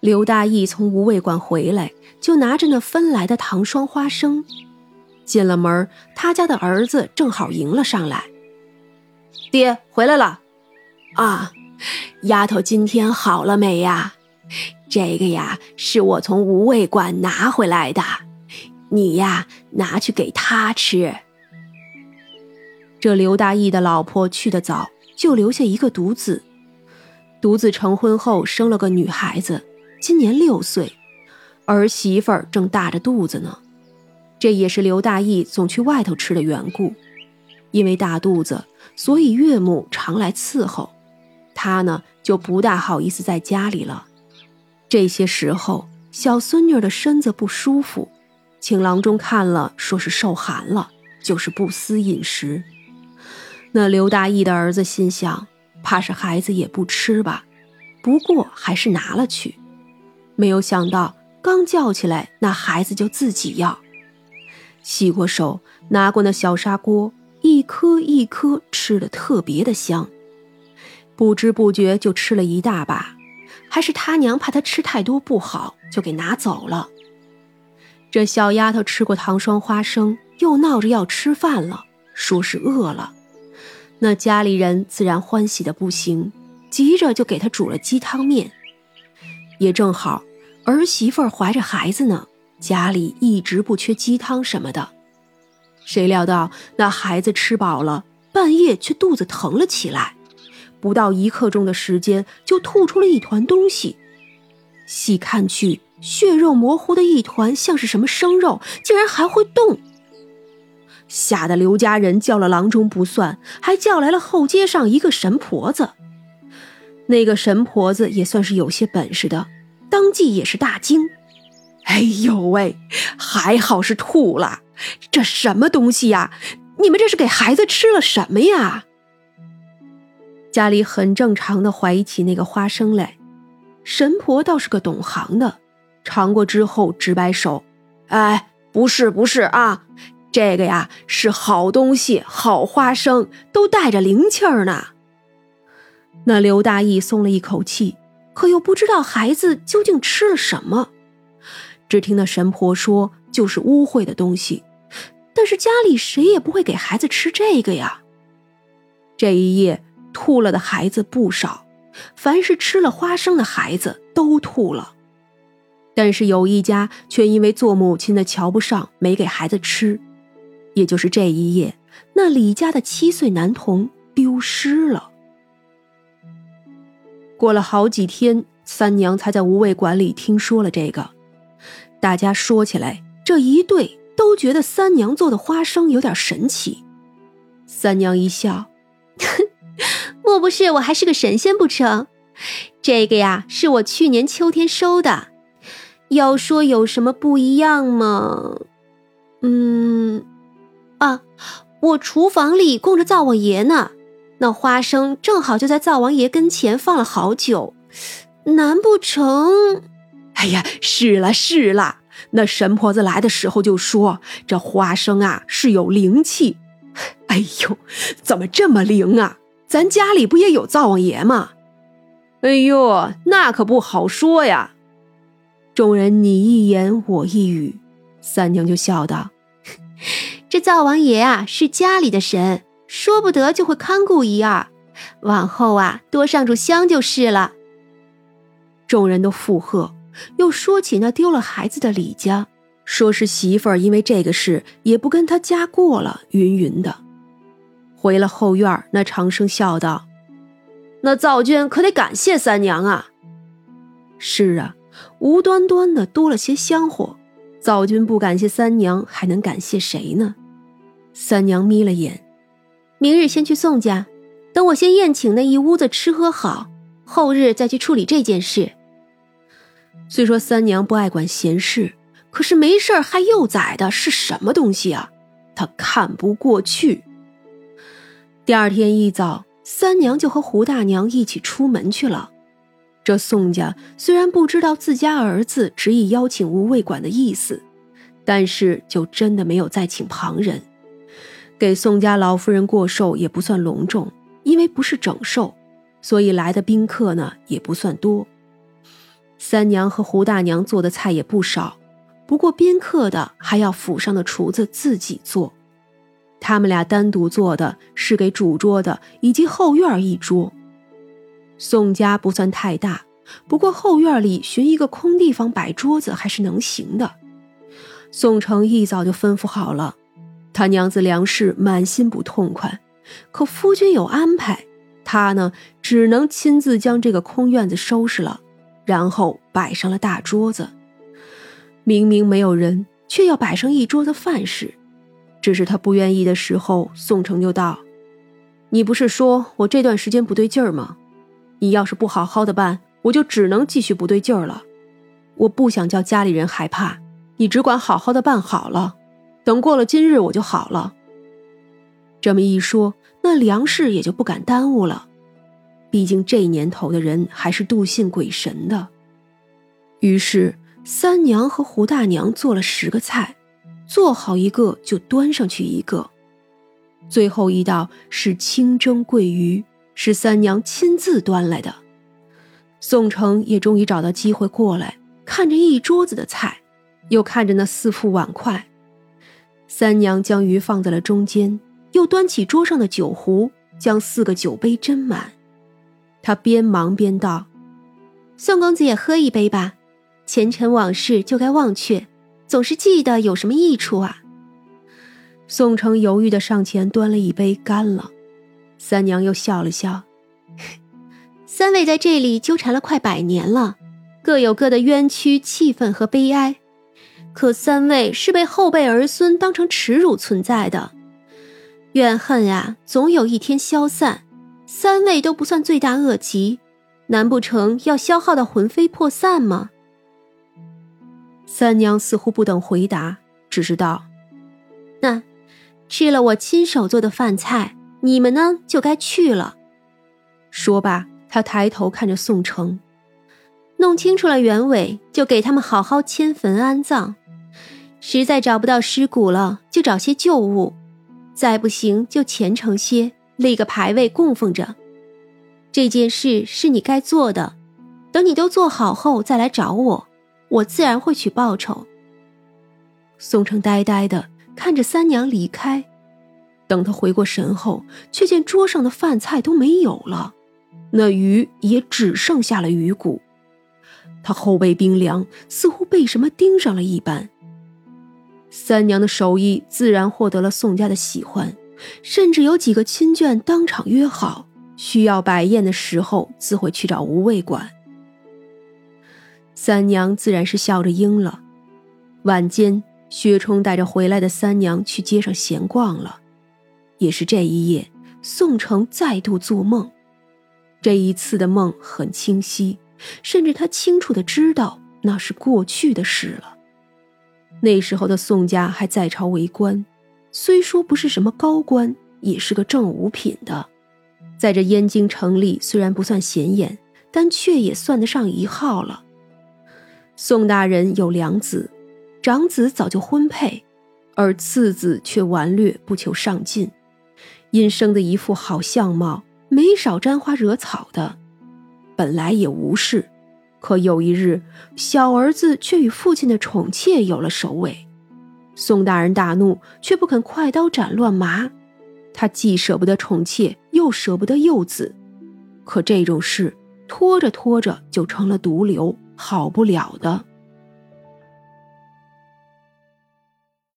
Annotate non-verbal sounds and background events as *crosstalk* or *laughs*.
刘大义从无味馆回来，就拿着那分来的糖霜花生。进了门，他家的儿子正好迎了上来：“爹回来了。”“啊，丫头今天好了没呀？这个呀，是我从无味馆拿回来的，你呀，拿去给他吃。”这刘大义的老婆去得早，就留下一个独子。独子成婚后生了个女孩子。今年六岁，儿媳妇儿正大着肚子呢。这也是刘大义总去外头吃的缘故。因为大肚子，所以岳母常来伺候，他呢就不大好意思在家里了。这些时候，小孙女的身子不舒服，请郎中看了，说是受寒了，就是不思饮食。那刘大义的儿子心想，怕是孩子也不吃吧，不过还是拿了去。没有想到，刚叫起来，那孩子就自己要。洗过手，拿过那小砂锅，一颗一颗吃的特别的香。不知不觉就吃了一大把，还是他娘怕他吃太多不好，就给拿走了。这小丫头吃过糖霜花生，又闹着要吃饭了，说是饿了。那家里人自然欢喜的不行，急着就给她煮了鸡汤面，也正好。儿媳妇怀着孩子呢，家里一直不缺鸡汤什么的。谁料到那孩子吃饱了，半夜却肚子疼了起来，不到一刻钟的时间就吐出了一团东西。细看去，血肉模糊的一团，像是什么生肉，竟然还会动。吓得刘家人叫了郎中不算，还叫来了后街上一个神婆子。那个神婆子也算是有些本事的。当即也是大惊，哎呦喂，还好是吐了，这什么东西呀？你们这是给孩子吃了什么呀？家里很正常的怀疑起那个花生来，神婆倒是个懂行的，尝过之后直摆手，哎，不是不是啊，这个呀是好东西，好花生，都带着灵气儿呢。那刘大义松了一口气。可又不知道孩子究竟吃了什么，只听那神婆说就是污秽的东西，但是家里谁也不会给孩子吃这个呀。这一夜吐了的孩子不少，凡是吃了花生的孩子都吐了，但是有一家却因为做母亲的瞧不上，没给孩子吃。也就是这一夜，那李家的七岁男童丢失了。过了好几天，三娘才在无味馆里听说了这个。大家说起来，这一对都觉得三娘做的花生有点神奇。三娘一笑：“ *laughs* 莫不是我还是个神仙不成？这个呀，是我去年秋天收的。要说有什么不一样吗？嗯，啊，我厨房里供着灶王爷呢。”那花生正好就在灶王爷跟前放了好久，难不成？哎呀，是了是了，那神婆子来的时候就说这花生啊是有灵气。*laughs* 哎呦，怎么这么灵啊？咱家里不也有灶王爷吗？哎呦，那可不好说呀。众人你一言我一语，三娘就笑道：“ *laughs* 这灶王爷啊是家里的神。”说不得就会看顾一二，往后啊多上炷香就是了。众人都附和，又说起那丢了孩子的李家，说是媳妇儿因为这个事也不跟他家过了，云云的。回了后院，那长生笑道：“那灶君可得感谢三娘啊。”是啊，无端端的多了些香火，灶君不感谢三娘，还能感谢谁呢？三娘眯了眼。明日先去宋家，等我先宴请那一屋子吃喝好，后日再去处理这件事。虽说三娘不爱管闲事，可是没事还幼崽的是什么东西啊？她看不过去。第二天一早，三娘就和胡大娘一起出门去了。这宋家虽然不知道自家儿子执意邀请吴卫管的意思，但是就真的没有再请旁人。给宋家老夫人过寿也不算隆重，因为不是整寿，所以来的宾客呢也不算多。三娘和胡大娘做的菜也不少，不过宾客的还要府上的厨子自己做。他们俩单独做的是给主桌的以及后院一桌。宋家不算太大，不过后院里寻一个空地方摆桌子还是能行的。宋城一早就吩咐好了，他娘子梁氏满心不痛快，可夫君有安排，他呢只能亲自将这个空院子收拾了。然后摆上了大桌子，明明没有人，却要摆上一桌子饭食。只是他不愿意的时候，宋城就道：“你不是说我这段时间不对劲儿吗？你要是不好好的办，我就只能继续不对劲儿了。我不想叫家里人害怕，你只管好好的办好了，等过了今日我就好了。”这么一说，那梁氏也就不敢耽误了。毕竟这年头的人还是笃信鬼神的，于是三娘和胡大娘做了十个菜，做好一个就端上去一个。最后一道是清蒸桂鱼，是三娘亲自端来的。宋城也终于找到机会过来，看着一桌子的菜，又看着那四副碗筷。三娘将鱼放在了中间，又端起桌上的酒壶，将四个酒杯斟满。他边忙边道：“宋公子也喝一杯吧，前尘往事就该忘却，总是记得有什么益处啊？”宋城犹豫的上前端了一杯，干了。三娘又笑了笑：“三位在这里纠缠了快百年了，各有各的冤屈、气愤和悲哀，可三位是被后辈儿孙当成耻辱存在的，怨恨呀，总有一天消散。”三位都不算罪大恶极，难不成要消耗到魂飞魄散吗？三娘似乎不等回答，只是道：“那吃了我亲手做的饭菜，你们呢就该去了。”说罢，她抬头看着宋城，弄清楚了原委，就给他们好好迁坟安葬。实在找不到尸骨了，就找些旧物；再不行，就虔诚些。立个牌位供奉着，这件事是你该做的。等你都做好后再来找我，我自然会去报酬。宋城呆呆的看着三娘离开，等他回过神后，却见桌上的饭菜都没有了，那鱼也只剩下了鱼骨。他后背冰凉，似乎被什么盯上了一般。三娘的手艺自然获得了宋家的喜欢。甚至有几个亲眷当场约好，需要摆宴的时候自会去找无畏馆。三娘自然是笑着应了。晚间，薛冲带着回来的三娘去街上闲逛了。也是这一夜，宋城再度做梦。这一次的梦很清晰，甚至他清楚的知道那是过去的事了。那时候的宋家还在朝为官。虽说不是什么高官，也是个正五品的，在这燕京城里虽然不算显眼，但却也算得上一号了。宋大人有两子，长子早就婚配，而次子却顽劣不求上进，因生的一副好相貌，没少沾花惹草的。本来也无事，可有一日，小儿子却与父亲的宠妾有了首尾。宋大人大怒，却不肯快刀斩乱麻。他既舍不得宠妾，又舍不得幼子，可这种事拖着拖着就成了毒瘤，好不了的。